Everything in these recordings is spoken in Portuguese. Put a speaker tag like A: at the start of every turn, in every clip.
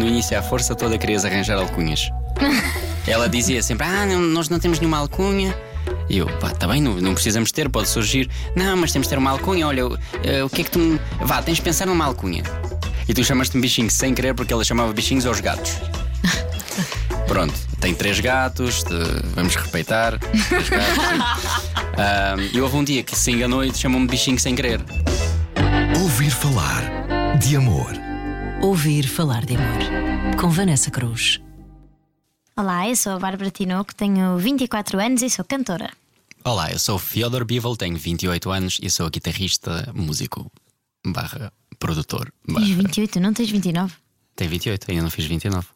A: no início à força toda querias arranjar alcunhas. Ela dizia sempre: Ah, não, nós não temos nenhuma alcunha. E eu, pá, tá bem, não, não precisamos ter, pode surgir. Não, mas temos de ter uma alcunha. Olha, uh, o que é que tu. Me... Vá, tens de pensar numa alcunha. E tu chamaste-me bichinho sem querer porque ela chamava bichinhos aos gatos. Pronto, tem três gatos, vamos respeitar. Três gatos. uh, e houve um dia que se enganou e chamou-me bichinho sem querer.
B: Ouvir falar de amor.
C: Ouvir falar de amor. Com Vanessa Cruz.
D: Olá, eu sou a Bárbara Tinoco, tenho 24 anos e sou cantora.
A: Olá, eu sou Fyodor Bivel, tenho 28 anos e sou guitarrista, músico, barra produtor.
D: Barra... Tens 28, não tens 29?
A: Tenho 28, ainda não fiz 29.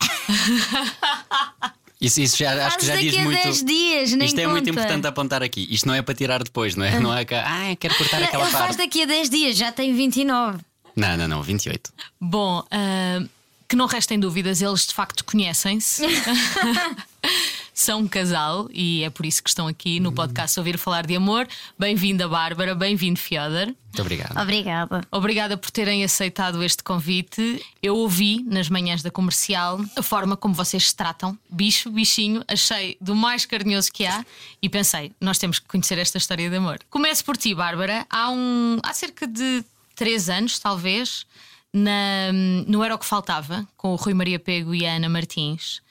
A: Isso, isso já, acho que já diz muito.
D: 10 dias, nem
A: Isto é
D: conta.
A: muito importante apontar aqui. Isto não é para tirar depois, não é? Não é que. Ah, quero cortar aquela
D: Ele
A: parte.
D: faz daqui a 10 dias, já tem 29.
A: Não, não, não, 28.
E: Bom, uh, que não restem dúvidas, eles de facto conhecem-se. São um casal e é por isso que estão aqui no podcast Ouvir Falar de Amor. Bem-vinda, Bárbara, bem-vindo, Fiodor.
A: Muito obrigado.
D: Obrigada.
E: Obrigada por terem aceitado este convite. Eu ouvi nas manhãs da comercial a forma como vocês se tratam, bicho, bichinho, achei do mais carinhoso que há e pensei, nós temos que conhecer esta história de amor. Começo por ti, Bárbara. Há, um, há cerca de três anos, talvez, na, no Era o que Faltava, com o Rui Maria Pego e a Ana Martins,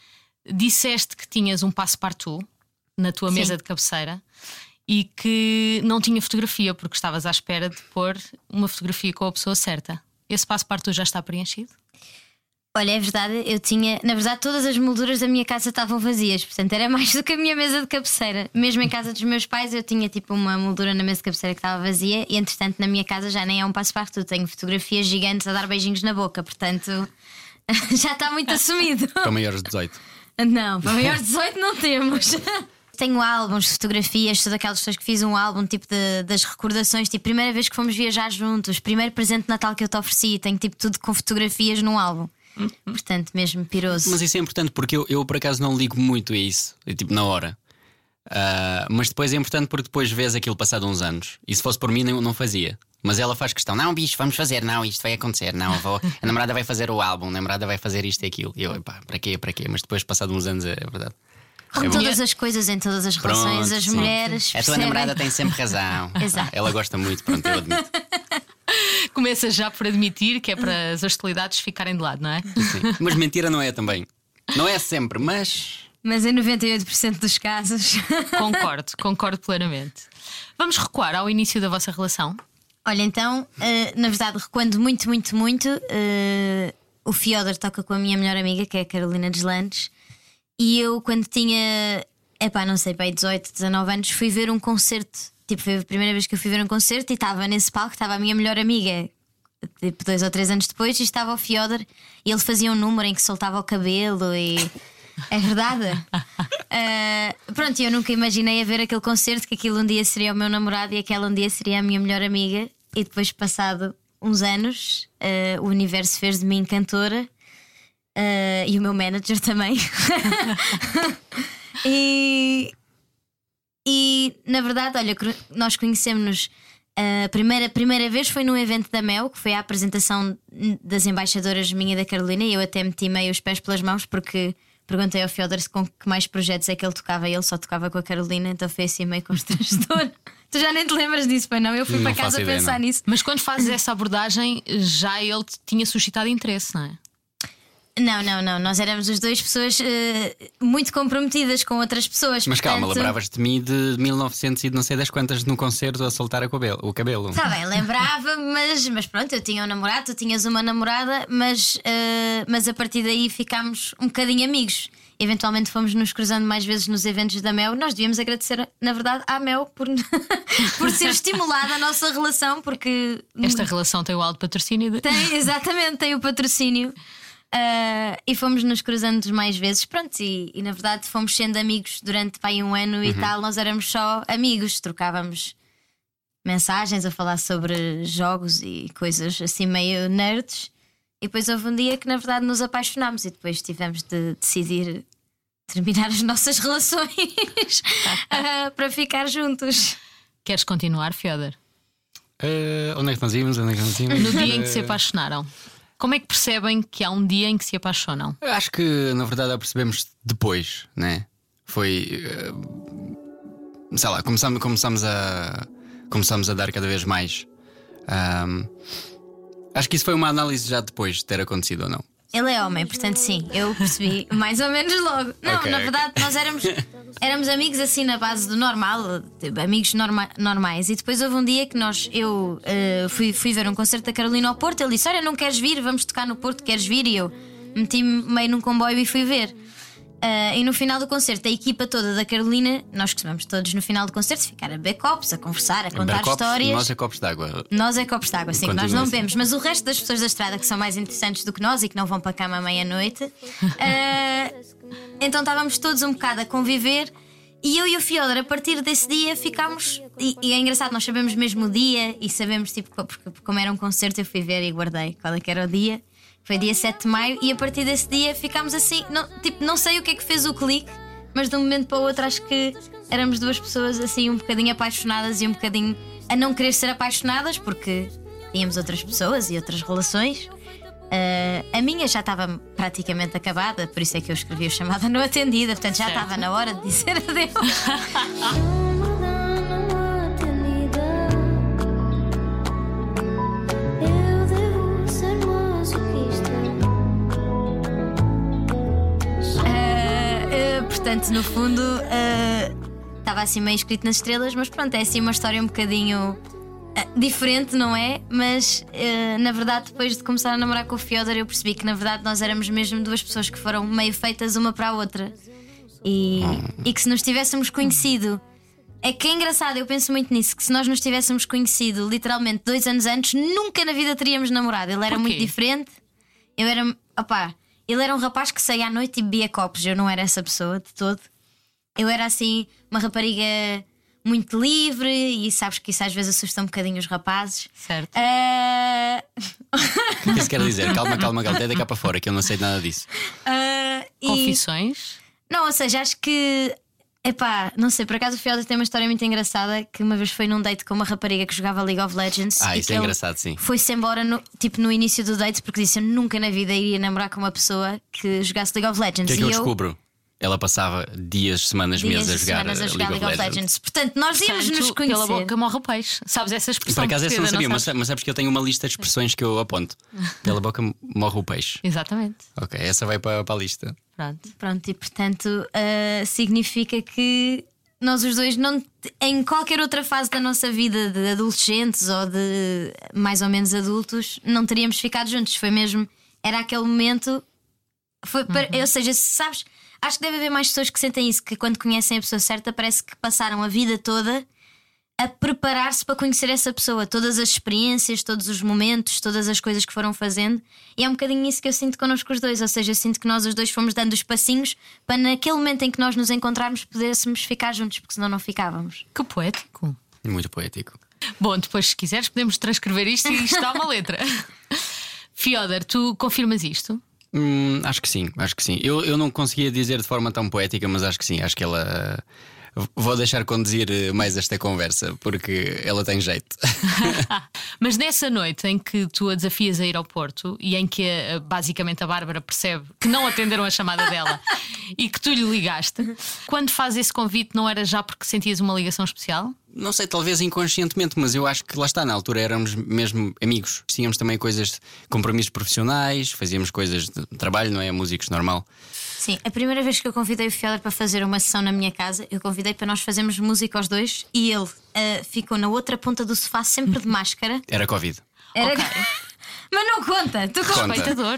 E: disseste que tinhas um passo-partout na tua
D: Sim.
E: mesa de cabeceira e que não tinha fotografia porque estavas à espera de pôr uma fotografia com a pessoa certa. Esse passo-partout já está preenchido?
D: Olha, é verdade, eu tinha. Na verdade, todas as molduras da minha casa estavam vazias, portanto era mais do que a minha mesa de cabeceira. Mesmo em casa dos meus pais, eu tinha tipo uma moldura na mesa de cabeceira que estava vazia, e entretanto na minha casa já nem é um passo-partout, tenho fotografias gigantes a dar beijinhos na boca, portanto já está muito assumido.
A: Para maiores de 18.
D: Não, para maiores de 18 não temos. Tenho álbuns fotografias, todas aquelas pessoas que fiz um álbum tipo de- das recordações, tipo, primeira vez que fomos viajar juntos, primeiro presente de Natal que eu te ofereci, tenho tipo tudo com fotografias num álbum. Portanto, mesmo piroso.
A: Mas isso é importante porque eu, eu por acaso não ligo muito a isso, tipo na hora. Ah, mas depois é importante porque depois vês aquilo passado uns anos. E se fosse por mim, não, não fazia. Mas ela faz questão: não, bicho, vamos fazer, não, isto vai acontecer, não, vou, a namorada vai fazer o álbum, a namorada vai fazer isto e aquilo. E eu, pá, para quê, para quê? Mas depois, passado uns anos, é verdade.
D: Como
A: É
D: todas as coisas em todas as relações,
A: Pronto,
D: as
A: sim.
D: mulheres.
A: A tua
D: percebem-
A: namorada tem sempre razão.
D: Exato.
A: Ela gosta muito, pronto, eu admito.
E: Começa já por admitir que é para as hostilidades ficarem de lado, não é?
A: Sim. Mas mentira não é também. Não é sempre, mas.
D: Mas em 98% dos casos.
E: Concordo, concordo plenamente. Vamos recuar ao início da vossa relação.
D: Olha, então, eh, na verdade, recuando muito, muito, muito, eh, o Fiodor toca com a minha melhor amiga, que é a Carolina Deslandes, e eu, quando tinha, epá, não sei, bem 18, 19 anos, fui ver um concerto. Tipo, foi a primeira vez que eu fui ver um concerto e estava nesse palco, estava a minha melhor amiga, tipo, dois ou três anos depois, e estava o Fiodor, e ele fazia um número em que soltava o cabelo e. É verdade? Ah, pronto, eu nunca imaginei a ver aquele concerto que aquilo um dia seria o meu namorado e aquela um dia seria a minha melhor amiga. E depois, passado uns anos, ah, o universo fez de mim cantora ah, e o meu manager também. e, e na verdade, olha, nós conhecemos-nos. A primeira, primeira vez foi num evento da Mel, que foi a apresentação das embaixadoras minha e da Carolina, e eu até meti meio os pés pelas mãos porque perguntei ao Fiodor se com que mais projetos é que ele tocava, e ele só tocava com a Carolina, então foi assim meio constrangedor. tu já nem te lembras disso, pai não? Eu fui
A: Não
D: para casa a
A: ideia,
D: pensar
A: não.
D: nisso.
E: Mas quando fazes essa abordagem, já ele tinha suscitado interesse, não é?
D: Não, não, não. Nós éramos os dois pessoas eh, muito comprometidas com outras pessoas.
A: Mas calma,
D: portanto-
A: lembravas de mim de 1900 e de não sei das quantas no concerto a soltar o cabelo. O cabelo.
D: Tá bem, lembrava, mas, mas pronto, eu tinha um namorado, tu tinhas uma namorada, mas, eh, mas a partir daí ficámos um bocadinho amigos. Eventualmente fomos nos cruzando mais vezes nos eventos da Mel. Nós devíamos agradecer, na verdade, à Mel por, por ser estimulada a nossa relação, porque
E: Esta relação tem o alto patrocínio de...
D: tem, exatamente, tem o patrocínio. Ah, e fomos nos cruzando mais vezes, pronto, e, e na verdade fomos sendo amigos durante pai, um ano e tal. Nós éramos só amigos, trocávamos mensagens a falar sobre jogos e coisas assim meio nerds. E depois houve um dia que na verdade nos apaixonámos e depois tivemos de decidir terminar as nossas relações ah, para ficar juntos.
E: Queres continuar, Fiodor?
A: Eh, onde é que nós íamos? Onde é que nós íamos?
E: No dia em que se
A: Eh,
E: apaixonaram. Como é que percebem que há um dia em que se apaixonam?
A: Eu acho que na verdade percebemos depois, né? Foi. eh, sei lá, começamos, começamos, a, começamos a dar cada vez mais. Ahm, acho que isso foi uma análise já depois de ter acontecido ou não.
D: Ele é homem, portanto, sim, eu percebi mais ou menos logo. Não,
A: Ok,
D: na verdade, nós éramos, éramos amigos assim na base do normal, tipo, amigos norma- normais. E depois houve um dia que nós, eu eh, fui, fui ver um concerto da Carolina ao Porto. Ele disse: Olha, não queres vir? Vamos tocar no Porto, queres vir? E eu meti-me meio num comboio e fui ver. Ah, e no final do concerto, a equipa toda da Carolina, nós costumamos todos no final do concerto ficar a beber copos, a conversar, a contar histórias.
A: Nós é copos de água.
D: Nós é copos de água, sim, que nós não
A: assim.
D: bebemos, mas o resto das pessoas da estrada que são mais interessantes do que nós e que não vão para a cama à meia-noite. eh, então estávamos todos um bocado a conviver e eu e o Fiodor, a partir desse dia, ficámos. E, e é engraçado, nós sabemos mesmo o dia e sabemos, tipo, co- porque como era um concerto, eu fui ver e guardei qual é que era o dia. Foi dia 7 de maio e a partir desse dia ficámos assim. Não, tipo, não sei o que é que fez o clique, mas de um momento para o outro acho que éramos duas pessoas assim um bocadinho apaixonadas e um bocadinho a não querer ser apaixonadas porque tínhamos outras pessoas e outras relações. Ah, a minha já estava praticamente acabada, por isso é que eu escrevi a chamada não atendida, portanto já estava na hora de dizer adeus. portanto, no fundo, estava assim meio escrito nas estrelas, mas pronto, é assim uma história um bocadinho ah, diferente, não é? Mas ah, na verdade, depois de começar a namorar com o Fiodor, eu percebi que na verdade nós éramos mesmo duas pessoas que foram meio feitas uma para a outra e, e que se nos tivéssemos conhecido. É que é engraçado, eu penso muito nisso, que se nós nos tivéssemos conhecido literalmente dois anos antes, nunca na vida teríamos namorado. Ele era muito diferente. Eu era. Opá, ele era um rapaz que saía à noite e bebia copos. Eu não era essa pessoa de todo. Eu era assim, uma rapariga muito livre e sabes que isso às vezes assusta um bocadinho os rapazes.
E: Certo.
D: Ah,
A: O que isso quer dizer? Calma, calma, calma, até cá para fora, que eu não sei nada disso.
D: e-
E: Confissões?
D: Não, ou seja, acho que. Epá, não sei, por acaso o Fiodor tem uma história muito engraçada que uma vez foi num date com uma rapariga que jogava League of Legends.
A: Ah, isso é engraçado, sim.
D: Foi-se embora, no, tipo, no início do date, porque disse: Eu nunca na vida iria namorar com uma pessoa que jogasse League of
A: O
D: Legends.
A: que é que
D: e
A: eu descubro? Ela passava dias, semanas,
D: dias
A: meses a
D: e
A: jogar,
D: semanas a
A: uh,
D: jogar
A: League of Legends.
D: Portanto, nós íamos nos
E: Portanto,
D: conhecer.
E: pela boca morre o peixe. Sabes essa expressão?
A: Por acaso essa eu não sabia, mas,
E: sabes?
A: mas sabes que eu tenho uma lista de expressões que eu aponto. Pela boca morre o peixe.
E: Exatamente.
A: Ok, essa vai para, para a lista.
E: Pronto.
D: Pronto, e portanto ah, significa que nós os dois, não, em qualquer outra fase da nossa vida, de adolescentes ou de mais ou menos adultos, não teríamos ficado juntos. Foi mesmo, era aquele momento. Foi para- Ou seja, se sabes, acho que deve haver mais pessoas que sentem isso, que quando conhecem a pessoa certa, parece que passaram a vida toda a preparar-se para conhecer essa pessoa, todas as experiências, todos os momentos, todas as coisas que foram fazendo. E é um bocadinho isso que eu sinto connosco os dois, ou seja, eu sinto que nós os dois fomos dando os passinhos para naquele momento em que nós nos encontrarmos pudéssemos ficar juntos, porque senão não ficávamos.
E: Que poético.
A: Muito poético.
E: Bom, depois, se quiseres, podemos transcrever isto e isto dá uma letra. Fiodor, tu confirmas isto?
A: Hum, acho que sim, acho que sim. Eu, eu não conseguia dizer de forma tão poética, mas acho que sim. Acho que ela. Vou deixar conduzir eh, mais esta conversa, porque ela tem jeito.
E: Mas nessa noite em que tu a desafias a ir ao Porto e em que eh, basicamente a Bárbara percebe que não atenderam a chamada dela e que tu lhe ligaste, quando faz esse convite, não era já porque sentias uma ligação especial?
A: Não sei, talvez inconscientemente, mas eu acho que lá está, na altura éramos mesmo amigos. Tínhamos também coisas, compromissos profissionais, fazíamos coisas de trabalho, não é? Músicos normal.
D: Sim, a primeira vez que eu convidei o Fiodor para fazer uma sessão na minha casa, eu convidei para nós fazermos música aos dois e ele ah, ficou na outra ponta do sofá, sempre de máscara.
A: Era Covid.
D: Era...
E: Ok.
D: Mas não conta, tu
A: Conta.
E: Respeitador.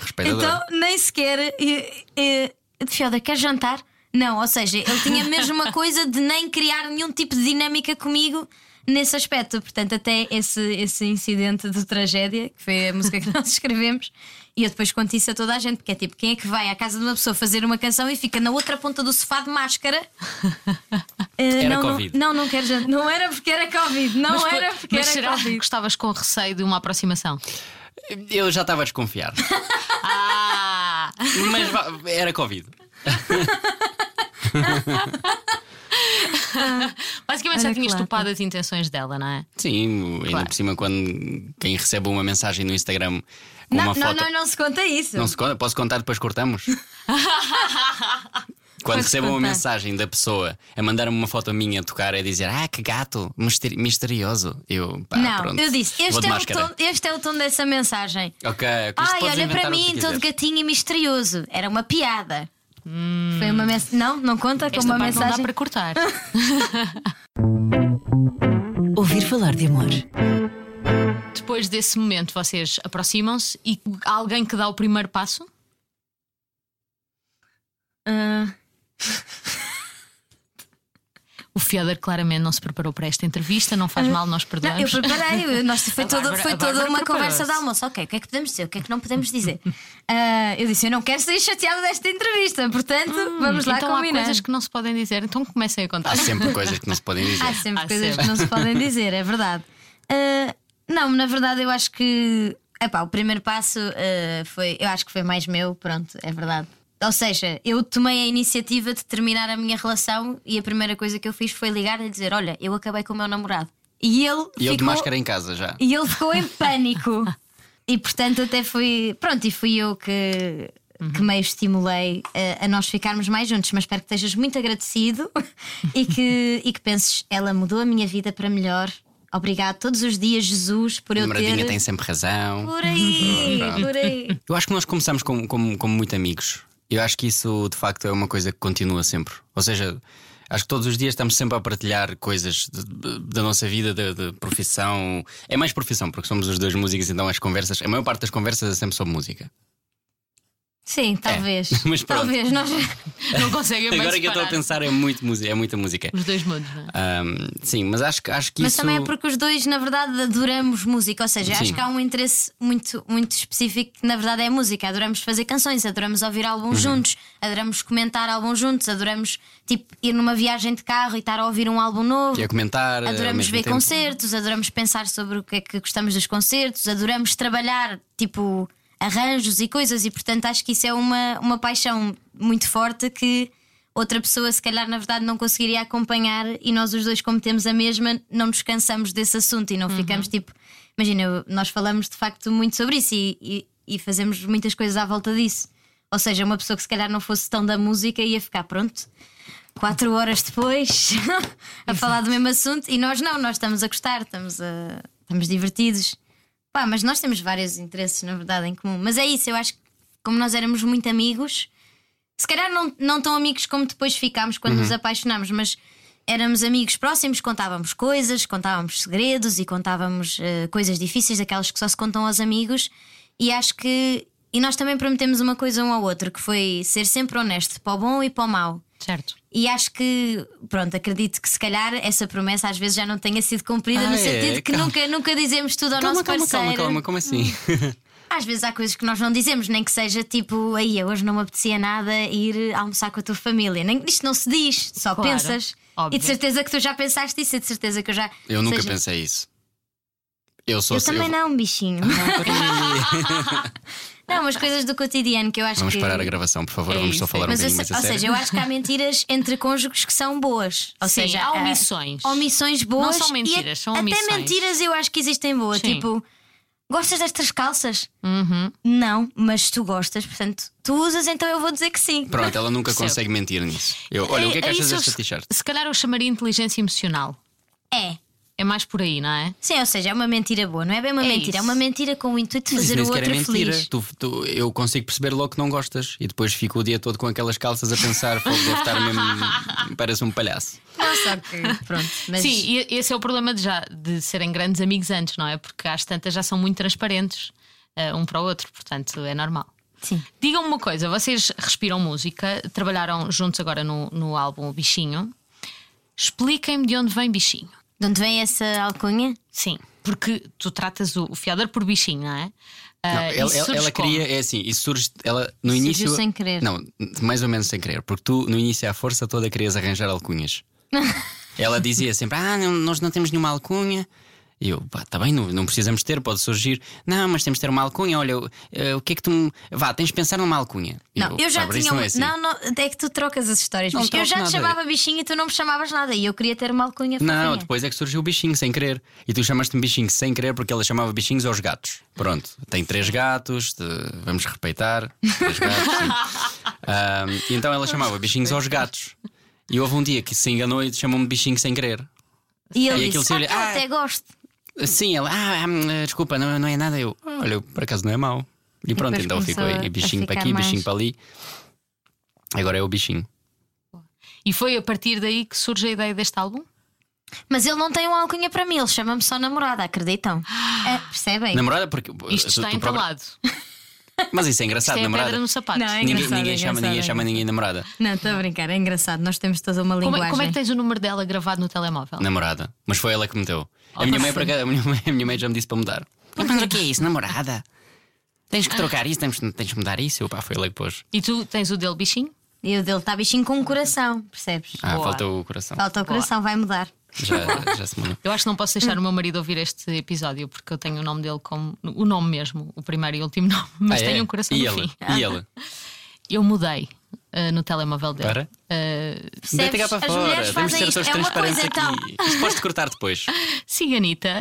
A: Respeitador.
D: Então, nem sequer. E, e, Fiodor, quer jantar? Não, ou seja, ele tinha mesmo uma coisa de nem criar nenhum tipo de dinâmica comigo nesse aspecto. Portanto, até esse, esse incidente de tragédia, que foi a música que nós escrevemos, e eu depois conto isso a toda a gente, porque é tipo, quem é que vai à casa de uma pessoa fazer uma canção e fica na outra ponta do sofá de máscara? Eh,
A: Era
D: não,
A: Covid.
D: Não, não, não quero. Não era porque era Covid. Não
E: mas,
D: era porque
E: mas
D: era
E: será
D: Covid.
E: que estavas com receio de uma aproximação?
A: Eu já estava a desconfiar.
E: Ah!
A: mas era Covid.
E: Basicamente já tinhas
D: lata.
E: topado as intenções dela, não é?
A: Sim, ainda
E: Claro.
A: por cima, quando quem recebe uma mensagem no Instagram com
D: Não,
A: uma
D: não,
A: foto.
D: não, não se conta isso.
A: Não se conta? Posso contar depois cortamos? Quando
D: Podes
A: recebo uma mensagem da pessoa a mandar-me uma foto minha a tocar a dizer Ah, que gato, misteri- misterioso. Eu, pá,
D: não,
A: pronto.
D: eu disse:
A: Vou
D: este
A: de
D: é, tom, este é o tom dessa mensagem.
A: Ok,
D: Ai, olha para mim,
A: quiseres.
D: todo gatinho e misterioso. Era uma piada. Foi uma mensagem. Não, não conta com uma
E: parte não dá
D: mensagem.
E: para cortar.
C: Ouvir falar de amor.
E: Depois desse momento, vocês aproximam-se e há alguém que dá o primeiro passo?
D: Ah,
E: O Fiodor claramente não se preparou para esta entrevista, não faz mal, nós
D: não, eu preparei. Nós, foi
E: A
D: toda,
E: Bárbara-
D: foi toda uma conversa de almoço. Ok, o que é que podemos dizer? O que é que não podemos dizer? Ah, eu disse: Eu não quero ser chateada desta entrevista, portanto, vamos lá
E: então há
D: combinar.
E: coisas que não se podem dizer, então comecem a contar.
A: Há sempre coisas que não se podem dizer.
D: Há sempre
E: Há
D: coisas
E: sempre.
D: que não se podem dizer, é verdade. Ah, não, na verdade, eu acho que epá, o primeiro passo ah, foi, eu acho que foi mais meu, pronto, é verdade. Ou seja, eu tomei a iniciativa de terminar a minha relação e a primeira coisa que eu fiz foi ligar e dizer: Olha, eu acabei com o meu namorado. E ele
A: E eu de
D: ficou,
A: máscara em casa já.
D: e ele ficou em pânico. e portanto, até fui. Pronto, e fui eu que. Que meio estimulei a, a nós ficarmos mais juntos, mas espero que estejas muito agradecido e que, e que penses, ela mudou a minha vida para melhor. Obrigado todos os dias, Jesus, por eu
A: namoradinha
D: ter.
A: tem sempre razão.
D: Por aí, por aí.
A: Eu acho que nós começamos como, como, como muito amigos. Eu acho que isso de facto é uma coisa que continua sempre. Ou seja, acho que todos os dias estamos sempre a partilhar coisas da nossa vida, de profissão. É mais profissão, porque somos os dois músicos, então as conversas, a maior parte das conversas é sempre sobre música.
D: Sim, talvez.
A: mas pronto.
D: talvez. Nós...
E: Não conseguem bem
A: Agora que eu estou a pensar, é, muito, música- é muita música.
E: Os dois mundos, não é?
A: Ahm, sim, mas acho, que- acho que
D: Mas
A: isso.
D: também é porque os dois, na verdade, adoramos música. Ou seja, acho
A: Sim.
D: que há um interesse muito, muito específico que, na verdade, é a música. Adoramos fazer canções, adoramos ouvir álbuns
A: Uhum.
D: juntos, adoramos comentar álbuns juntos, adoramos tipo, ir numa viagem de carro e estar a ouvir um álbum novo.
A: E a comentar. ao
D: Adoramos ver
A: tempo.
D: concertos, adoramos pensar sobre o que é que gostamos dos concertos, adoramos trabalhar tipo arranjos e coisas, e portanto acho que isso é uma, uma paixão muito forte que outra pessoa, se calhar, na verdade, não conseguiria acompanhar, e nós os dois, como temos a mesma, não nos cansamos desse assunto e não ficamos tipo. Imagina, nós falamos de facto muito sobre isso e, e, e fazemos muitas coisas à volta disso. Ou seja, uma pessoa que se calhar não fosse tão da música ia ficar pronto quatro horas depois a falar do mesmo assunto e nós não, nós estamos a gostar, estamos, a, estamos divertidos. Pá, mas nós temos vários interesses, na verdade, em comum. Mas é isso, eu acho que como nós éramos muito amigos, se calhar não, não tão amigos como depois ficámos quando nos apaixonámos, mas éramos amigos próximos, contávamos coisas, contávamos segredos e contávamos eh, coisas difíceis, daquelas que só se contam aos amigos, e acho que. E nós também prometemos uma coisa um ao outro, que foi ser sempre honesto para o bom e para o mau.
E: Certo.
D: E acho que, pronto, acredito que se calhar essa promessa às vezes já não tenha sido cumprida,
A: Ah,
D: no
A: é?
D: sentido que
A: Calma.
D: nunca, nunca dizemos tudo ao
A: Calma,
D: nosso
A: calma,
D: parceiro.
A: calma, calma, como assim?
D: Às vezes há coisas que nós não dizemos, nem que seja tipo, aí hoje não me apetecia nada ir almoçar com a tua família. Nem, isto não se diz, só
E: Claro,
D: pensas.
E: óbvio.
D: E de certeza que tu já pensaste isso, e de certeza que eu já.
A: Eu nunca
D: seja,
A: pensei isso. Eu sou
D: Eu também não, bichinho. não, mas coisas do cotidiano que eu acho
A: Vamos
D: que.
A: parar a gravação, por favor.
E: É
A: Vamos só
E: isso,
A: falar um
D: Mas,
A: bocadinho
D: ou,
A: mais a
D: ou
A: sério.
D: seja, eu acho que há mentiras entre cônjuges que são boas. Ou
E: Sim,
D: seja,
E: há
D: há
E: omissões.
D: omissões boas.
E: Não são
D: e
E: mentiras, são
D: até
E: omissões.
D: mentiras eu acho que existem boas.
E: Sim.
D: Tipo, gostas destas calças?
E: Uhum.
D: Não, mas tu gostas, portanto, tu usas, então eu vou dizer que sim.
A: Pronto, ela nunca
E: Percebo.
A: consegue mentir nisso. Eu, olha, o que é que
E: É- é
A: achas desta t-shirt?
E: Se calhar eu chamaria inteligência emocional.
D: É.
E: É mais por aí, não é?
D: Sim, ou seja, é uma mentira boa, não é bem uma
E: É
D: mentira,
E: isso.
D: é uma mentira com o intuito de
A: Mas
D: fazer
A: nem
D: o
A: sequer
D: outro
A: é mentira.
D: feliz.
A: Tu, tu- eu consigo perceber logo que não gostas e depois fico o dia todo com aquelas calças a pensar, "Fogo, deve estar mesmo. Parece um palhaço.
D: Não, só que, pronto. Mas
E: Sim, e esse é o problema de, já, de serem grandes amigos antes, não é? Porque às tantas já são muito transparentes eh, um para o outro, portanto é normal.
D: Sim.
E: Digam-me uma coisa, vocês respiram música, trabalharam juntos agora no, no álbum Bichinho. Expliquem-me de onde vem Bichinho.
D: De onde vem essa alcunha?
E: Sim, porque tu tratas o, o Fiador por bichinho, não é?
A: Não,
E: Ah,
A: ela,
E: isso
A: ela- ela
E: como?
A: queria, é assim, isso surge. Ela, no
D: Surgiu
A: início.
D: sem querer.
A: Não, mais ou menos sem querer, porque tu, no início, à força toda, querias arranjar alcunhas. ela dizia sempre: Ah, não- nós não temos nenhuma alcunha. E eu, pá, tá bem, não, não precisamos ter, pode surgir. Não, mas temos de ter uma alcunha. Olha, eh, o que é que tu. me- Vá, tens de pensar numa alcunha. E
D: Não, eu já
A: Bárbara, isso
D: tinha.
A: não
D: um-
A: é assim.
D: Não, não, é que tu trocas as histórias.
A: Não
D: eu já te chamava bichinho e tu não me chamavas nada. E eu queria ter uma alcunha
A: Não,
D: fofinha.
A: depois é que surgiu o bichinho sem querer. E tu chamaste-me bichinho sem querer porque ela chamava bichinhos aos gatos. Pronto, tem três gatos, de- vamos respeitar. Três gatos. Ahm, e então ela chamava bichinhos aos gatos. E houve um dia que se enganou e chamou-me bichinho sem querer.
D: E ele
A: E aquilo
D: disse:
A: se
D: ah, eu
A: olha-
D: até gosto.
A: Sim, ela, ah, hum, desculpa, não, não é nada. Eu, olha, eu, por acaso não é mau. E pronto,
D: depois
A: então ficou
D: começou
A: aí bichinho para aqui,
D: mais-
A: bichinho para ali. Agora é o bichinho.
E: E foi a partir daí que surge a ideia deste álbum?
D: Mas ele não tem uma alcunha para mim, ele chama-me só namorada, acreditam? É, percebem?
A: Namorada, porque.
E: Isto
A: tu-
E: está
A: tu própria-
E: entalado.
A: Mas isso é engraçado,
E: Isto é a
A: namorada.
E: pedra no sapato.
D: Não, é
A: Ninguém,
D: engraçado,
A: ninguém
D: é
A: chama, ninguém
D: engraçado,
A: chama
D: é
A: ninguém namorada.
D: Não, estou a brincar, é engraçado. Nós temos toda uma
E: Como,
D: linguagem.
E: é- como é que tens o número dela gravado no telemóvel?
A: Namorada. Mas foi ela que meteu.
E: Oh,
A: a, minha mãe, a, minha mãe, a minha mãe já me disse para mudar. Mas o que é isso, namorada? Tens que trocar isso, tens, tens que mudar isso. Eu, pá, foi ela que pôs.
E: E tu tens o dele bichinho?
D: E o dele está bichinho com um coração, percebes?
A: Ah,
E: Boa.
A: falta o coração.
D: Falta o coração, vai mudar.
A: Já, já se mudou.
E: Eu acho que não posso deixar o meu marido ouvir este episódio porque eu tenho o nome dele como. O nome mesmo, o primeiro e último nome, mas
A: Ah,
E: tenho
A: é?
E: um coração
A: e
E: no
A: ela?
E: fim.
A: E ela?
E: Eu mudei ah, no telemóvel dele.
A: Para?
E: Ah,
A: Deita cá para
D: As
A: fora.
D: mulheres
A: Temos de
D: fazem
A: ser todos
D: É uma
A: transparentes
D: coisa, então.
A: aqui. Isto podes cortar depois.
E: sim, Anitta.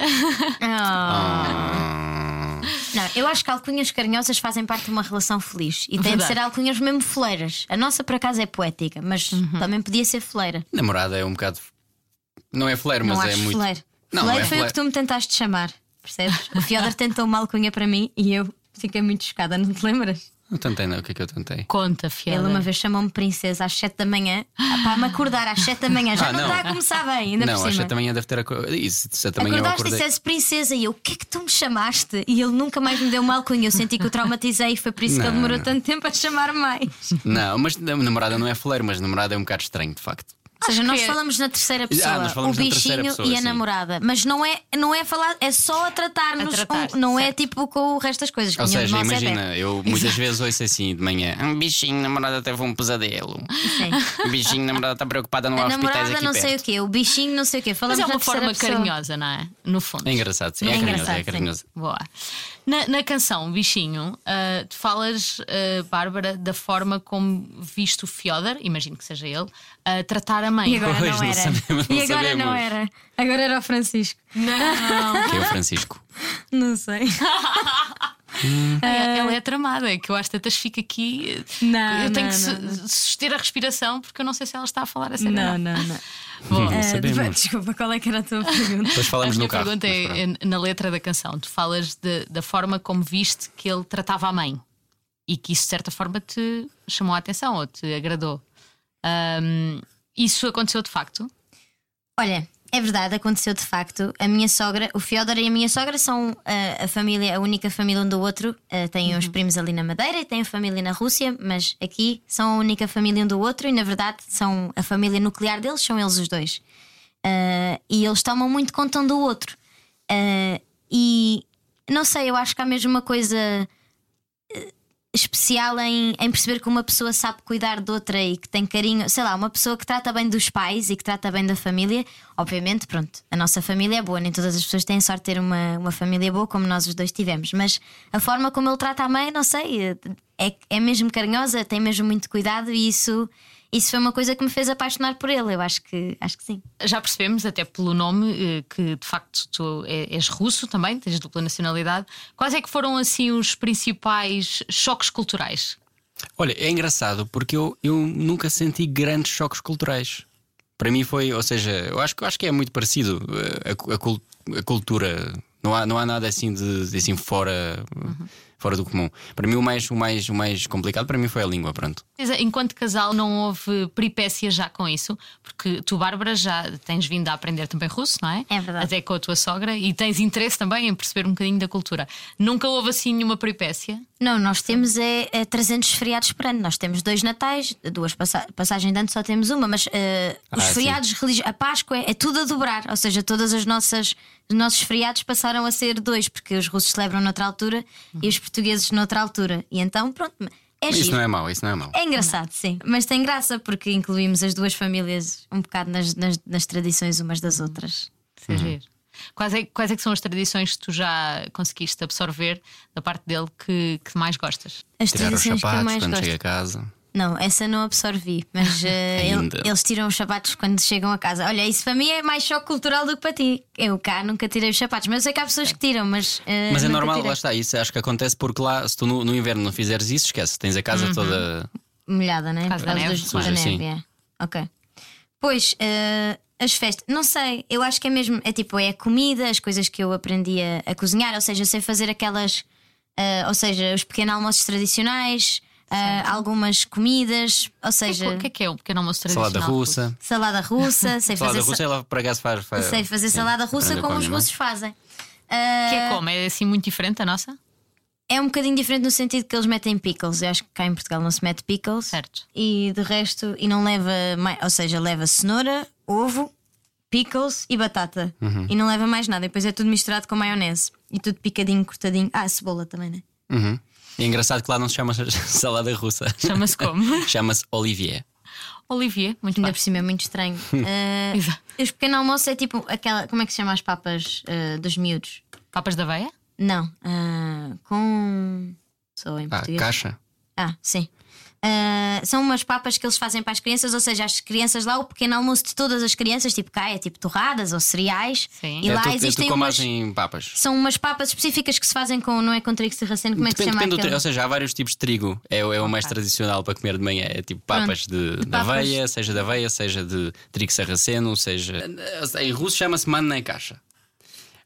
A: Ah.
D: Não, eu acho que alcunhas carinhosas fazem parte de uma relação feliz e têm de ser alcunhas mesmo foleiras. A nossa, por acaso, é poética, mas
A: Uhum.
D: também podia ser foleira.
A: Namorada é um bocado. Não é fleiro,
D: Não
A: mas é muito.
D: foleiro.
A: Não,
D: foleiro
A: não é
D: foi o que tu me tentaste chamar, percebes? O Fiodor tentou uma alcunha para mim e eu fiquei muito chocada, não te lembras?
A: Não tentei, não. O que é que eu tentei?
E: Conta, fiel.
D: Ele uma vez chamou-me princesa às 7 da manhã para me acordar às 7 da manhã. Já
A: Ah,
D: não,
A: não.
D: está a começar bem, ainda
A: não,
D: por cima.
A: que também deve ter. aco- Isso, se também eu
D: Acordaste e
A: acordei.
D: dissesse princesa e eu, o que é que tu me chamaste? E ele nunca mais me deu uma alcunha. Eu senti que o traumatizei e foi por isso que
A: Não,
D: ele demorou
A: não.
D: tanto tempo a chamar mais.
A: Não, mas namorada não é fleiro, mas namorada é um bocado estranho, de facto.
D: Ou seja, nós
E: é-
D: falamos na terceira pessoa,
A: nós falamos
D: o bichinho
A: pessoa,
D: e a
A: sim.
D: namorada. Mas não é, não é falar, é só a tratar-nos.
E: Tratar,
D: um- não é
E: certo.
D: tipo com o resto das coisas.
A: Ou seja,
D: é
A: imagina,
D: deve.
A: eu muitas vezes ouço assim de manhã: um bichinho, namorada teve um pesadelo.
D: Sim.
A: O bichinho, namorada está preocupada, não há
D: A
A: hospitais
D: namorada
A: aqui
D: não sei o
A: perto.
D: quê, o bichinho não sei o quê.
E: Mas
D: Falamos
E: é
D: na
E: uma forma
D: pessoa.
E: carinhosa, não é? No fundo.
A: É engraçado, sim,
D: É
A: é, carinhoso,
D: engraçado,
A: é carinhoso.
E: Boa. Na, na canção Bichinho, ah, tu falas, ah, Bárbara, da forma como viste o Fiodor, imagino que seja ele, a tratar a mãe.
D: E agora
A: Pois,
D: não,
A: não
D: era.
A: sabemos, não
D: e agora não
A: sabemos.
D: era. Agora era o Francisco.
E: Não,
A: Que é o Francisco.
D: Não sei.
E: ela é tramada, é que eu às tantas fico aqui.
D: Não,
E: eu tenho
D: não,
E: que su-
D: não,
E: suster a respiração porque eu não sei se ela está a falar a sério.
D: Não, não, não.
E: Bom,
A: Não
D: Eh,
A: sabemos.
D: desculpa, qual é que era a tua pergunta?
A: Depois
E: a
A: falamos
E: minha
A: no carro.
E: pergunta é, é na letra da canção. Tu falas de- da forma como viste que ele tratava a mãe e que isso de certa forma te chamou a atenção ou te agradou. Ahm, isso aconteceu de facto?
D: Olha, é verdade, aconteceu de facto. A minha sogra, o Fiodor e a minha sogra são ah, a família, a única família um do outro. Ah, têm uns primos ali na Madeira e têm família na Rússia, mas aqui são a única família um do outro e na verdade são a família nuclear deles, são eles os dois. Ah, e eles tomam muito conta um do outro. Ah, e não sei, eu acho que há mesmo uma coisa especial em, em perceber que uma pessoa sabe cuidar de outra e que tem carinho, sei lá, uma pessoa que trata bem dos pais e que trata bem da família. Obviamente, pronto, a nossa família é boa, nem todas as pessoas têm sorte de ter uma, uma família boa como nós os dois tivemos, mas a forma como ele trata a mãe, não sei, é, é mesmo carinhosa, tem mesmo muito cuidado e isso, isso foi uma coisa que me fez apaixonar por ele. Eu acho que, acho que sim.
E: Já percebemos, até pelo nome, eh, que de facto tu é- és russo também, tens dupla nacionalidade. Quais é que foram assim os principais choques culturais?
A: Olha, é engraçado porque eu, eu nunca senti grandes choques culturais. Para mim foi, ou seja, eu acho, eu acho que é muito parecido eh, a, a a cultura. Não há, não há nada assim de, de assim fora, fora do comum. Para mim o mais, o, mais, o mais complicado para mim foi a língua, pronto.
E: Eh, Enquanto casal, não houve peripécias já com isso? Porque tu, Bárbara, já tens vindo a aprender também russo, não é?
D: É verdade.
E: Até com a tua sogra e tens interesse também em perceber um bocadinho da cultura. Nunca houve assim nenhuma peripécia?
D: Não, nós temos é, é 300 feriados por ano. Nós temos dois natais, duas passa passagens de ano só temos uma, mas os
A: Ah, sim.
D: feriados religiosos, a Páscoa é, é tudo a dobrar, ou seja, todas as nossas os nossos feriados passaram a ser dois, porque os russos celebram noutra altura e os portugueses noutra altura. E então, pronto, é
A: Isso
D: giro.
A: não é mau, isso não é mau.
D: É engraçado, sim, mas tem graça porque incluímos as duas famílias um bocado nas, nas, nas tradições umas das outras.
E: Isso é giro. Quais é, quais é que são as tradições que tu já conseguiste absorver da parte dele que, que mais gostas?
D: As
A: Tirar os
D: tradições que eu
A: sapatos
D: mais
A: quando
D: gosto.
A: chega a casa.
D: Não, essa não absorvi, mas eh, ele- eles tiram os sapatos quando chegam a casa. Olha, isso para mim é mais choque cultural do que para ti. Eu cá nunca tirei os sapatos, mas eu sei que há pessoas que tiram, mas. eh,
A: Mas é normal,
D: tirei.
A: lá está. Isso acho que acontece porque lá, se tu no, no inverno não fizeres isso, esquece. Tens a casa toda.
D: Molhada, né?
E: causa
D: Por
E: da neve,
D: dos-
A: claro.
D: da
A: Sim.
D: neve, é. Ok. Pois, eh, as festas, não sei, eu acho que é mesmo, é tipo, é a comida, as coisas que eu aprendi a, a cozinhar, ou seja, sei fazer aquelas, eh, ou seja, os pequenos almoços tradicionais, eh, algumas comidas, ou
E: O
D: seja,
E: que é que é o pequeno almoço tradicional?
A: Salada russa.
D: salada russa, sei
A: Salada
D: fazer,
A: russa, ela por acaso faz. faz
D: sei fazer
A: sim,
D: salada russa como
A: a
D: os
A: mãe.
D: russos fazem.
E: Que é como? É assim muito diferente da nossa?
D: É um bocadinho diferente no sentido que eles metem pickles. Eu acho que cá em Portugal não se mete pickles.
E: Certo.
D: E de resto, e não leva mais, ou seja, leva cenoura, ovo, pickles e batata.
A: Uhum.
D: E não leva mais nada. E depois é tudo misturado com maionese. E tudo picadinho, cortadinho. Ah, cebola também, né?
A: Uhum. E é engraçado que lá não se chama salada russa.
E: Chama-se como?
A: Chama-se Olivier.
E: Olivier, muito
D: Ainda
E: bem.
D: por cima é muito estranho. Ah,
E: Exato.
D: os pequenos almoços é tipo aquela. Como é que se chama as papas ah, dos miúdos?
E: Papas da aveia?
D: Não. ah, com. Sou em
A: Ah,
D: português.
A: caixa.
D: Ah, sim. Ah, são umas papas que eles fazem para as crianças, ou seja, as crianças lá, o pequeno almoço de todas as crianças, tipo cá, é tipo torradas ou cereais.
E: Sim.
D: E
A: é
D: lá
A: tu, é tu
D: existem
A: como
D: umas.
A: papas.
D: São umas papas específicas que se fazem com, não é com trigo sarraceno, como é que se
A: Depende,
D: chama
A: depende
D: aquele?
A: Ou seja, há vários tipos de trigo. É, o- é o mais tradicional para comer de manhã. É tipo papas de,
D: De
A: de
D: papas.
A: aveia, seja de aveia, seja de trigo sarraceno, seja. Em russo chama-se manna em caixa.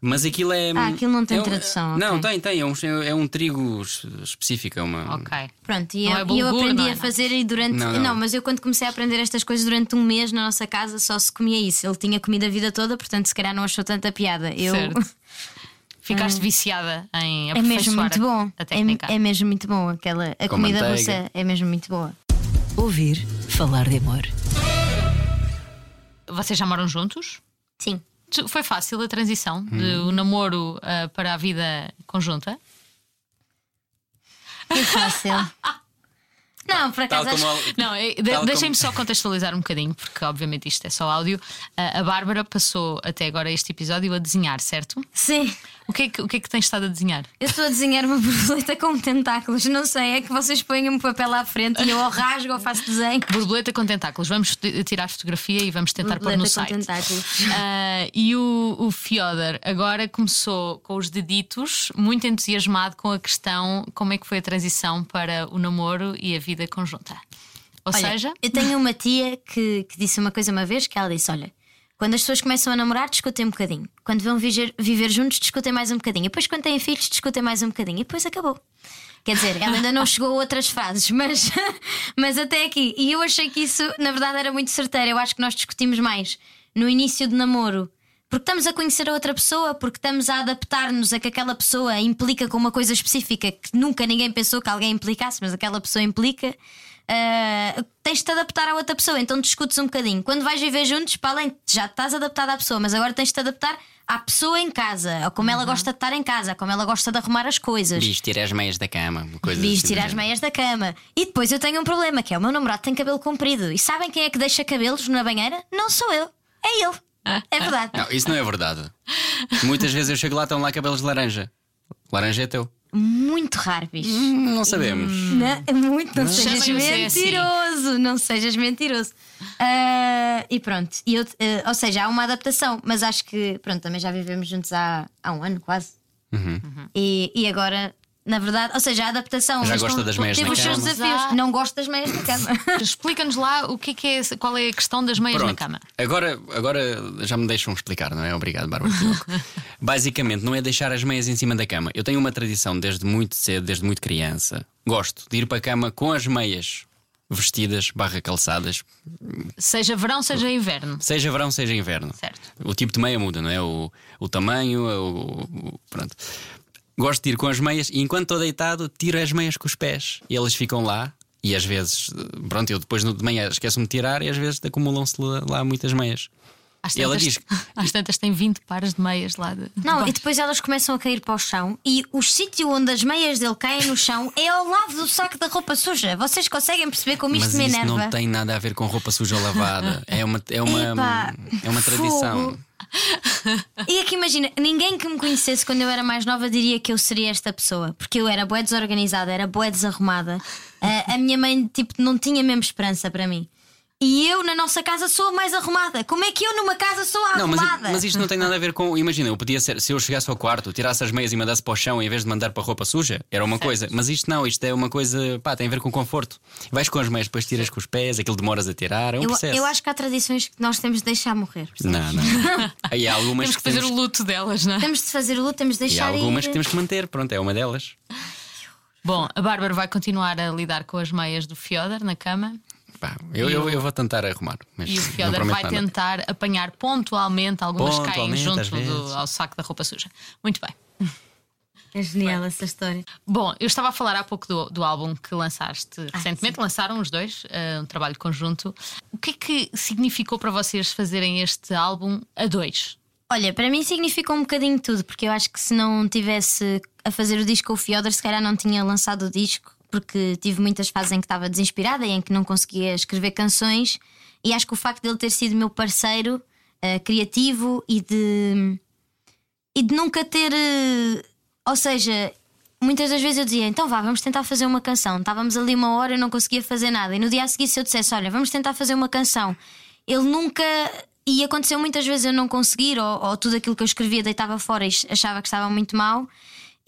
A: Mas aquilo é.
D: Ah, aquilo não tem
A: é um-
D: tradução,
A: Não, tem, tem. É um, é um trigo es- específico. É uma,
E: Ok.
D: Pronto, e eu,
E: é
D: eu aprendi
E: não é
D: a fazer e durante.
A: Não,
D: Não,
A: não.
D: mas eu quando comecei a aprender estas coisas durante um mês na nossa casa só se comia isso. Ele tinha comido a vida toda, portanto, se calhar não achou tanta piada. Eu.
E: Certo. Ficaste viciada em
D: É mesmo muito bom.
E: a
D: É, é mesmo muito bom. Aquela, a
A: Com
D: comida
A: manteiga.
D: russa é mesmo muito boa.
C: Ouvir falar de amor.
E: Vocês já moram juntos?
D: Sim.
E: Foi fácil a transição
A: Hum.
E: do namoro ah, para a vida conjunta?
D: Que fácil. Não, por acaso
A: como.
D: acho-
E: Não, eh, de-
A: Tal
E: deixem-me
A: como-
E: só contextualizar um bocadinho, porque obviamente isto é só áudio. Ah, a Bárbara passou até agora este episódio a desenhar, certo?
D: Sim.
E: O que é que, o que, é que tens estado a desenhar?
D: Eu estou a desenhar uma borboleta com tentáculos. Não sei, é que vocês põem um papel à frente e eu ou rasgo ou faço desenho.
E: Borboleta com tentáculos. Vamos tirar fotografia e vamos tentar pôr no
D: Borboleta com
E: site.
D: tentáculos.
E: Ah, e o, o Fiodor agora começou com os deditos, muito entusiasmado com a questão como é que foi a transição para o namoro e a vida conjunta. Ou
D: Olha,
E: seja,
D: eu tenho uma tia que, que disse uma coisa uma vez que ela disse: Olha, quando as pessoas começam a namorar, discutem um bocadinho. Quando vão viver, viver juntos, discutem mais um bocadinho. E depois, quando têm filhos, discutem mais um bocadinho. E depois acabou. Quer dizer, ela ainda não chegou a outras fases, mas, mas até aqui. E eu achei que isso, na verdade, era muito certeiro. Eu acho que nós discutimos mais no início do namoro. Porque estamos a conhecer a outra pessoa, porque estamos a adaptar-nos a que aquela pessoa implica com uma coisa específica que nunca ninguém pensou que alguém implicasse, mas aquela pessoa implica. Ah, tens de te adaptar à outra pessoa, então discutes um bocadinho. Quando vais viver juntos, para além, já estás adaptado à pessoa, mas agora tens de te adaptar à pessoa em casa, a como ela gosta de estar em casa, como ela gosta de arrumar as coisas.
A: Diz, tira as meias da cama. Coisas
D: Diz
A: assim
D: tirar as meias da cama. E depois eu tenho um problema, que é o meu namorado tem cabelo comprido. E sabem quem é que deixa cabelos na banheira? Não sou eu, é ele. É verdade.
A: Não, isso não é verdade. Muitas vezes eu chego lá, estão lá cabelos de laranja. Laranja é teu.
D: Muito raro, bicho.
A: Hum, Não sabemos.
D: Não, é muito, não sejas
E: Chamem-o se é assim.
D: mentiroso, não sejas mentiroso. Ah, e pronto, e eu, ah, ou seja, há uma adaptação, mas acho que pronto, também já vivemos juntos há, há um ano quase.
A: Uhum.
D: E, e agora, na verdade, ou seja, a adaptação
A: Já gosta das meias na
D: os seus
A: cama?
D: desafios. Não gosto das meias da cama.
E: explica-nos lá o que é que é, qual é a questão das meias na
A: Pronto.
E: cama.
A: Agora, agora já me deixam explicar, não é? Obrigado, Bárbara. Basicamente, não é deixar as meias em cima da cama. Eu tenho uma tradição desde muito cedo, desde muito criança. Gosto de ir para a cama com as meias vestidas, barra calçadas,
E: Seja verão, seja inverno.
A: seja verão, seja inverno.
E: Certo.
A: O tipo de meia muda, não é? O, o tamanho, o, o- pronto. Gosto de ir com as meias e enquanto estou deitado, tiro as meias com os pés e elas ficam lá. E às vezes, pronto, eu depois de manhã esqueço-me de tirar e às vezes acumulam-se lá muitas meias.
E: Às
A: E ela
E: tantas,
A: diz que-
E: às tantas tem 20 pares de meias lá de.
D: Não,
E: de
D: e depois elas começam a cair para o chão e o sítio onde as meias dele caem no chão é ao lado do saco da roupa suja. Vocês conseguem perceber como isto
A: Mas
D: me
A: isso
D: enerva?
A: não tem nada a ver com roupa suja lavada. É uma, é uma,
D: Epá,
A: é uma tradição.
D: fogo. E aqui imagina, ninguém que me conhecesse quando eu era mais nova diria que eu seria esta pessoa, porque eu era bué desorganizada, era bué desarrumada. Ah, a minha mãe, tipo, não tinha mesmo esperança para mim. E eu, na nossa casa, sou a mais arrumada. Como é que eu, numa casa, sou a
A: Não, mas,
D: arrumada?
A: mas isto não tem nada a ver com. Imagina, eu podia ser, se eu chegasse ao quarto, tirasse as meias e mandasse para o chão em vez de mandar para a roupa suja, era uma coisa. Mas isto não, isto é uma coisa, pá, tem a ver com conforto. Vais com as meias, depois tiras com os pés, aquilo demoras a tirar, é um
D: eu,
A: processo.
D: eu acho que há tradições que nós temos de deixar morrer. percebes?
A: Não, não. Aí há algumas
E: Temos que fazer
A: temos,
E: o luto delas, não é?
D: Temos de fazer o luto, temos de
A: e há
D: deixar
A: algumas
D: ir.
A: que temos que manter, pronto, é uma delas.
E: Bom, a Bárbara vai continuar a lidar com as meias do Fiodor na cama
A: Pá, eu, eu, eu vou tentar arrumar. Mas
E: e o Fiodor vai
A: nada.
E: tentar apanhar pontualmente algumas caem
A: Pontualmente,
E: junto
A: às vezes.
E: do- ao saco da roupa suja. Muito bem.
D: É genial essa história.
E: Bom, eu estava a falar há pouco do, do álbum que lançaste recentemente, lançaram os dois, eh, um trabalho conjunto. O que é que significou para vocês fazerem este álbum a dois?
D: Olha, para mim significou um bocadinho tudo, porque eu acho que se não tivesse a fazer o disco com o Fiodor, se calhar não tinha lançado o disco, porque tive muitas fases em que estava desinspirada e em que não conseguia escrever canções. E acho que o facto dele ter sido meu parceiro eh, criativo e de. e de nunca ter. eh, ou seja, muitas das vezes eu dizia, então vá, vamos tentar fazer uma canção. Estávamos ali uma hora eu não conseguia fazer nada. E no dia a seguir, se eu dissesse, olha, vamos tentar fazer uma canção, ele nunca. E aconteceu muitas vezes eu não conseguir, ou, ou tudo aquilo que eu escrevia deitava fora e achava que estava muito mal.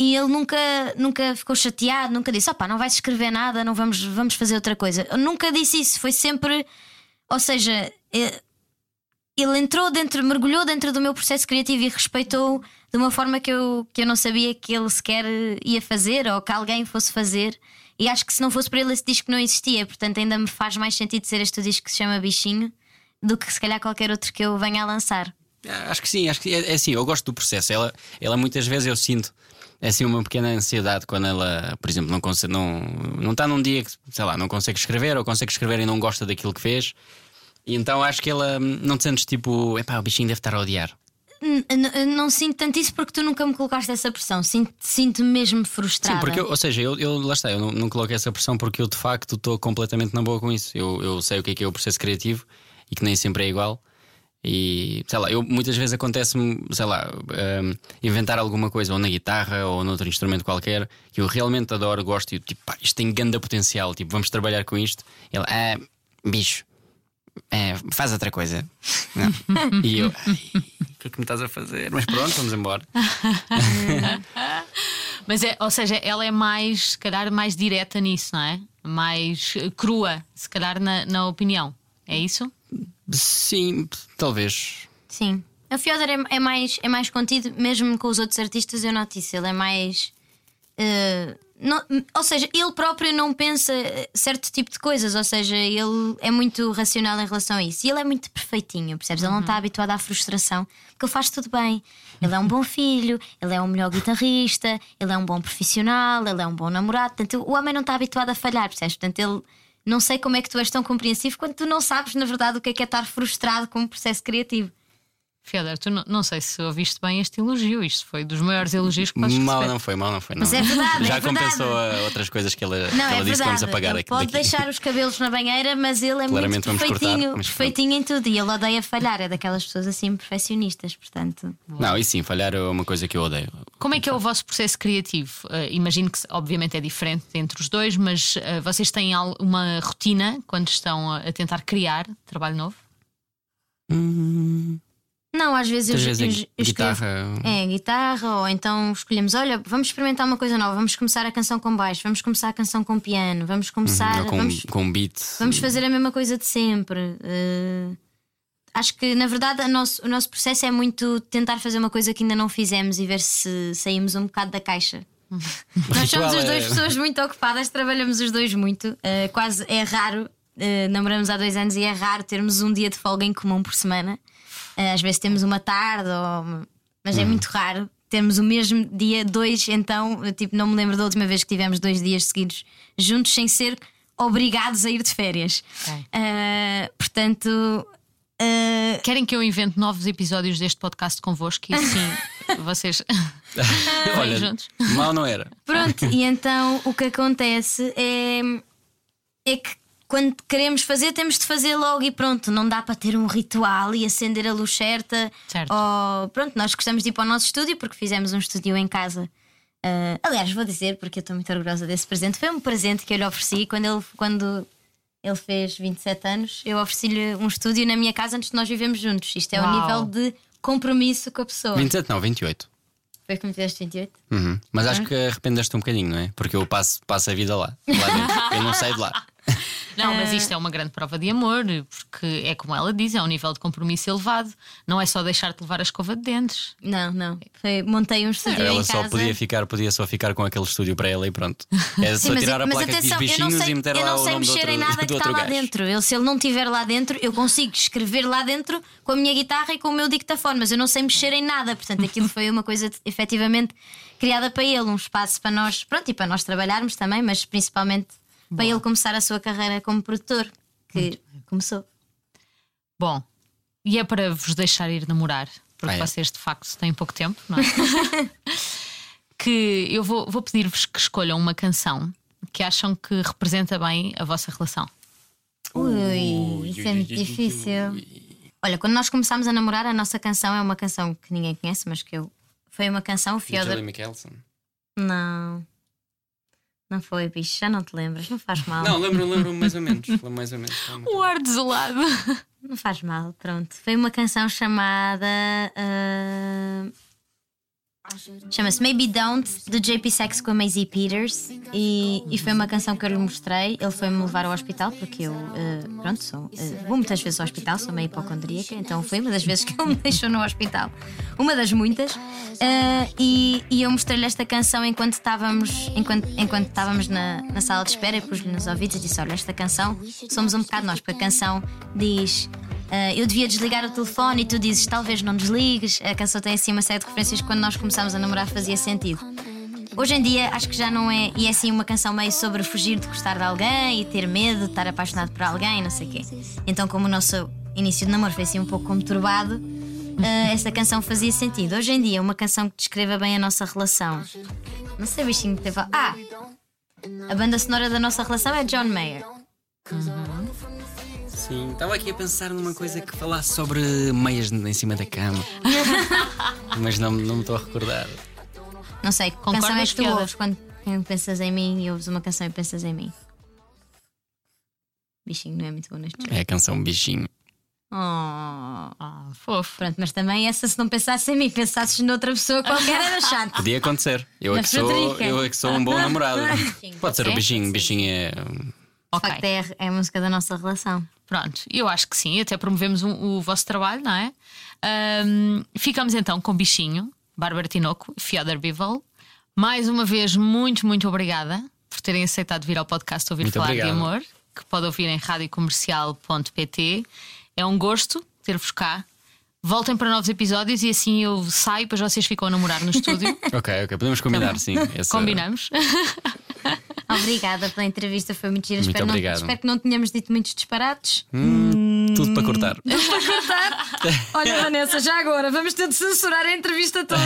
D: E ele nunca, nunca ficou chateado, nunca disse: opá, não vais escrever nada, não vamos, vamos fazer outra coisa. Eu nunca disse isso, foi sempre. Ou seja, eh, ele entrou dentro, mergulhou dentro do meu processo criativo e respeitou de uma forma que eu, que eu não sabia que ele sequer ia fazer ou que alguém fosse fazer. E acho que se não fosse por ele esse disco não existia. Portanto, ainda me faz mais sentido ser este disco que se chama Bichinho do que se calhar qualquer outro que eu venha a lançar.
A: Ah, Acho que sim, acho que é, é assim, eu gosto do processo. Ela, ela muitas vezes eu sinto é assim uma pequena ansiedade quando ela, por exemplo, não consegue, não, não está num dia que, sei lá, não consegue escrever ou consegue escrever e não gosta daquilo que fez. E então acho que ela hum, não te sentes tipo, epá, o bichinho deve estar a odiar.
D: N- não sinto tanto isso porque tu nunca me colocaste essa pressão. Sinto- Sinto-me mesmo frustrada.
A: Sim, porque eu, ou seja, eu, eu lá está, eu não, não coloquei essa pressão porque eu de facto estou completamente na boa com isso. Eu, eu sei o que é que é o processo criativo e que nem sempre é igual. E sei lá, eu muitas vezes acontece-me, sei lá, hum, inventar alguma coisa ou na guitarra ou noutro instrumento qualquer que eu realmente adoro, gosto e tipo, pá, isto tem grande potencial, tipo, vamos trabalhar com isto. Ele, ah, bicho, é, faz outra coisa. E eu, "Ai, o que é que me estás a fazer? Mas pronto, vamos embora.
E: Mas é, ou seja, ela é mais, se calhar, mais direta nisso, não é? Mais crua, se calhar, na, na opinião. É isso?
A: Sim, talvez.
D: Sim. O Fiodor é, é mais, é mais contido, mesmo com os outros artistas, eu noto isso. Ele é mais. eh, não- ou seja, ele próprio não pensa eh, certo tipo de coisas, ou seja, ele é muito racional em relação a isso. E ele é muito perfeitinho, percebes? Ele não está habituado à frustração, porque ele faz tudo bem. Ele é um bom filho, ele é um melhor guitarrista, ele é um bom profissional, ele é um bom namorado. Portanto, o homem não está habituado a falhar, percebes? Portanto, ele. Não sei como é que tu és tão compreensivo quando tu não sabes, na verdade, o que é que é estar frustrado com um processo criativo.
E: Fiodor, tu não, não sei se ouviste bem este elogio. Isto foi dos maiores elogios que podes
A: Mal
E: receber.
A: não foi, mal não foi. Não.
D: Mas é verdade,
A: Já
D: é verdade.
A: compensou a outras coisas que ela,
D: Não,
A: que ela
D: é
A: disse que vamos
D: verdade.
A: apagar
D: Ele
A: aqui.
D: pode
A: daqui.
D: deixar os cabelos na banheira, mas ele é
A: Claramente
D: muito
A: vamos cortar,
D: perfeitinho, perfeitinho em tudo. E ele odeia falhar, é daquelas pessoas assim perfeccionistas, portanto.
A: Não, e sim, falhar é uma coisa que eu odeio.
E: Como é que é o vosso processo criativo? Eh, imagino que, obviamente, é diferente entre os dois, mas eh, vocês têm uma rotina quando estão a, a tentar criar trabalho novo?
D: Não, às vezes eu,
A: Às vezes
D: eu-
A: é
D: eu escrevo-
A: guitarra.
D: É, guitarra, ou então escolhemos, olha, vamos experimentar uma coisa nova, vamos começar a canção com baixo, vamos começar a canção com piano, vamos começar.
A: Uhum, com,
D: vamos,
A: com beat.
D: vamos fazer a mesma coisa de sempre. Eh, acho que, na verdade, nosso- o nosso processo é muito tentar fazer uma coisa que ainda não fizemos e ver se saímos um bocado da caixa. Nós somos as duas
A: é-
D: pessoas muito ocupadas, trabalhamos os dois muito. eh, quase é raro, eh, namoramos há dois anos e é raro termos um dia de folga em comum por semana. Eh, às vezes temos uma tarde, ou- mas
A: Uhum.
D: é muito raro termos o mesmo dia, dois. Então, eu, tipo, não me lembro da última vez que tivemos dois dias seguidos juntos sem ser obrigados a ir de férias. Eh, portanto, Eh,
E: Querem que eu invente novos episódios deste podcast convosco e assim vocês
A: Olha,
E: juntos?
A: mal não era.
D: Pronto, e então o que acontece é, é que quando queremos fazer, temos de fazer logo e pronto. Não dá para ter um ritual e acender a luz certa.
E: Certo.
D: Ou, pronto, nós gostamos de ir para o nosso estúdio porque fizemos um estúdio em casa. Ah, aliás, vou dizer, porque eu estou muito orgulhosa desse presente. Foi um presente que eu lhe ofereci quando ele, quando ele fez 27 anos. Eu ofereci-lhe um estúdio na minha casa antes de nós vivemos juntos. Isto é o
E: Uau.
D: nível de compromisso com a pessoa.
A: 27, não, 28.
D: Foi como fizeste 28?
A: Uhum. Mas acho que arrependeste um bocadinho, não é? Porque eu passo, passo a vida lá. lá eu não saio de lá.
E: Não, mas isto é uma grande prova de amor, porque é como ela diz, é um nível de compromisso elevado. Não é só deixar-te levar a escova de dentes.
D: Não, não. Foi, montei um estúdio
A: Ela
D: em
A: só
D: casa.
A: podia ficar, podia só ficar com aquele estúdio para ela e pronto. É só
D: Sim, mas,
A: tirar a
D: mas
A: placa
D: atenção,
A: de
D: eu não
A: bichinhos
D: sei,
A: e meter
D: eu
A: lá
D: não
A: o
D: sei
A: nome do
D: mexer
A: outro,
D: em nada
A: do
D: que
A: outro
D: está lá
A: gajo.
D: dentro. Eu, se ele não estiver lá dentro, eu consigo escrever lá dentro com a minha guitarra e com o meu dictafone, mas eu não sei mexer em nada. Portanto, aquilo foi uma coisa efetivamente criada para ele, um espaço para nós, pronto, e para nós trabalharmos também, mas principalmente para ele começar a sua carreira como produtor, que começou.
E: Bom, e é para vos deixar ir namorar, porque
A: Ah, é?
E: vocês de facto têm pouco tempo, não é? que eu vou, vou pedir-vos que escolham uma canção que acham que representa bem a vossa relação.
D: Ui, isso é muito difícil. Olha, quando nós começámos a namorar, a nossa canção é uma canção que ninguém conhece, mas que eu. Foi uma canção, o Fiodor.
A: Julie Michelson.
D: Não. Não foi, bicho, já não te lembras, não faz mal.
A: Não, lembro, lembro mais ou menos. Lembro mais ou menos.
E: O ar desolado.
D: Não faz mal, pronto. Foi uma canção chamada. ah, Chama-se Maybe Don't, do JP Sex com a Maisie Peters. E, e foi uma canção que eu lhe mostrei. Ele foi-me levar ao hospital, porque eu, ah, pronto, sou, ah, vou muitas vezes ao hospital, sou meio hipocondríaca, então foi uma das vezes que ele me deixou no hospital. Uma das muitas. Ah, e, e eu mostrei-lhe esta canção enquanto estávamos, enquanto, enquanto estávamos na, na sala de espera e pus-lhe nos ouvidos e disse: Olha, esta canção somos um bocado nós, porque a canção diz. Ah, eu devia desligar o telefone e tu dizes talvez não desligues. A canção tem assim uma série de referências que quando nós começámos a namorar fazia sentido. Hoje em dia acho que já não é. E é assim uma canção meio sobre fugir de gostar de alguém e ter medo de estar apaixonado por alguém, não sei o quê. Então, como o nosso início de namoro foi assim um pouco conturbado, ah, essa canção fazia sentido. Hoje em dia, uma canção que descreva bem a nossa relação. Não sei, bichinho teve. Ah! A banda sonora da nossa relação é John Mayer.
A: Sim, estava aqui a pensar numa coisa que falasse sobre meias em cima da cama. Mas não, não me estou a recordar.
D: Não sei, que
E: Concordas,
D: canção é que tu
E: Fiona?
D: ouves quando quando pensas em mim e ouves uma canção e pensas em mim? Bichinho não é muito bom neste jogo.
A: É a canção Bichinho.
D: Oh.
E: Ah, fofo.
D: Pronto, mas também essa se não pensasses em mim, pensasses noutra pessoa qualquer era chato.
A: Podia acontecer. Eu
D: Na
A: é que sou, eu é que sou um bom namorado. Pode ser o
D: É?
A: bichinho. Bichinho é.
D: De
E: Ok.
D: facto, é, é a música da nossa relação.
E: Pronto, eu acho que sim, até promovemos um- o vosso trabalho, não é? Ahm, ficamos então com Bichinho, Bárbara Tinoco, Fiodor Bival. Mais uma vez, muito, muito obrigada por terem aceitado vir ao podcast Ouvir
A: Muito
E: Falar
A: obrigado.
E: de Amor, que pode ouvir em radiocomercial.pt. É um gosto ter-vos cá. Voltem para novos episódios e assim eu saio, depois vocês ficam a namorar no estúdio.
A: Ok, ok. Podemos combinar, sim. Essa-
E: Combinamos.
D: Obrigada pela entrevista, foi muito gira.
A: Muito
D: espero, não-
A: obrigado.
D: espero que não tenhamos dito muitos disparates.
A: Tudo para cortar.
D: Olha, Vanessa, já agora vamos ter de censurar a entrevista toda.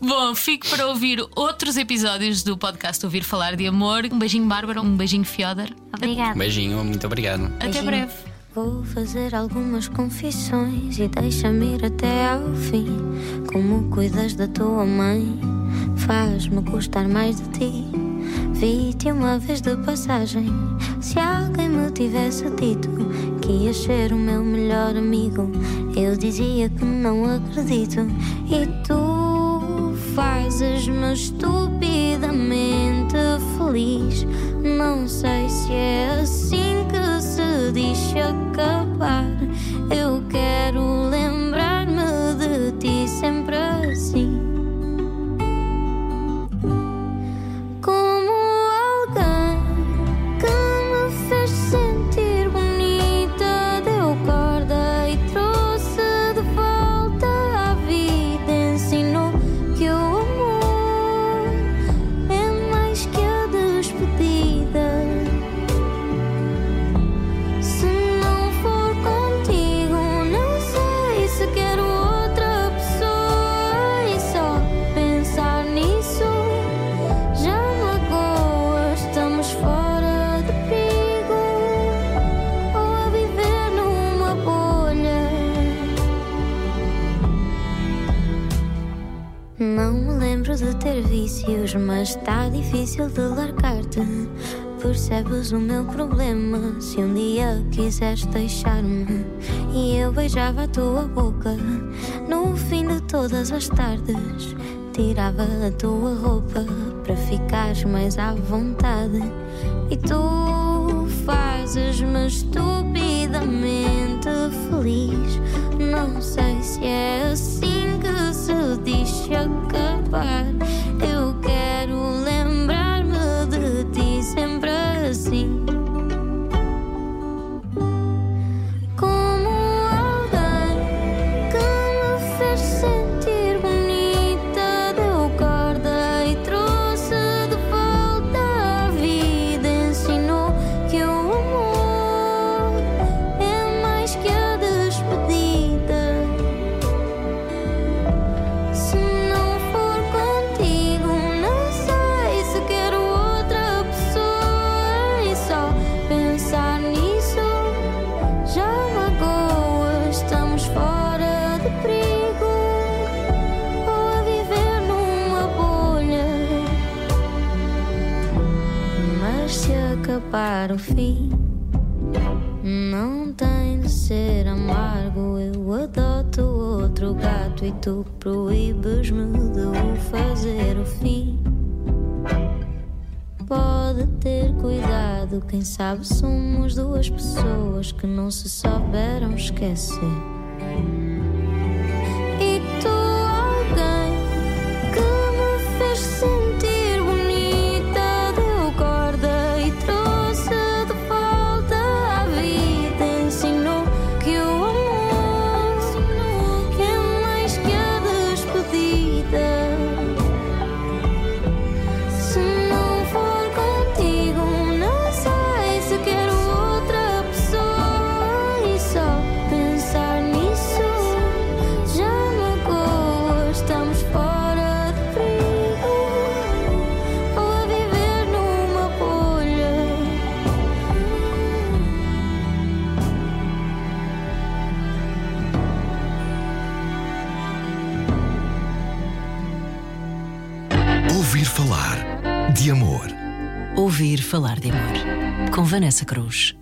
E: Bom, fico para ouvir outros episódios do podcast Ouvir Falar de Amor. Um beijinho, Bárbara, um beijinho, Fiodor.
A: Um
D: Obrigada.
A: beijinho, muito obrigado.
E: Até
D: Beijinho.
E: breve.
F: Vou fazer algumas confissões e deixa-me ir até ao fim. Como cuidas da tua mãe, faz-me gostar mais de ti. Vi-te uma vez de passagem. Se alguém me tivesse dito que ias ser o meu melhor amigo, eu dizia que não acredito. E tu fazes-me estupidamente feliz. Não sei se é assim que se diz quiseste deixar-me e eu beijava a tua boca. No fim de todas as tardes, tirava a tua roupa para ficares mais à vontade. E tu fazes-me estupidamente feliz. Não sei se é assim que se diz acabar. e tu proíbes-me de o fazer o fim. Pode ter cuidado, quem sabe somos duas pessoas que não se souberam esquecer.
C: nossa cruz.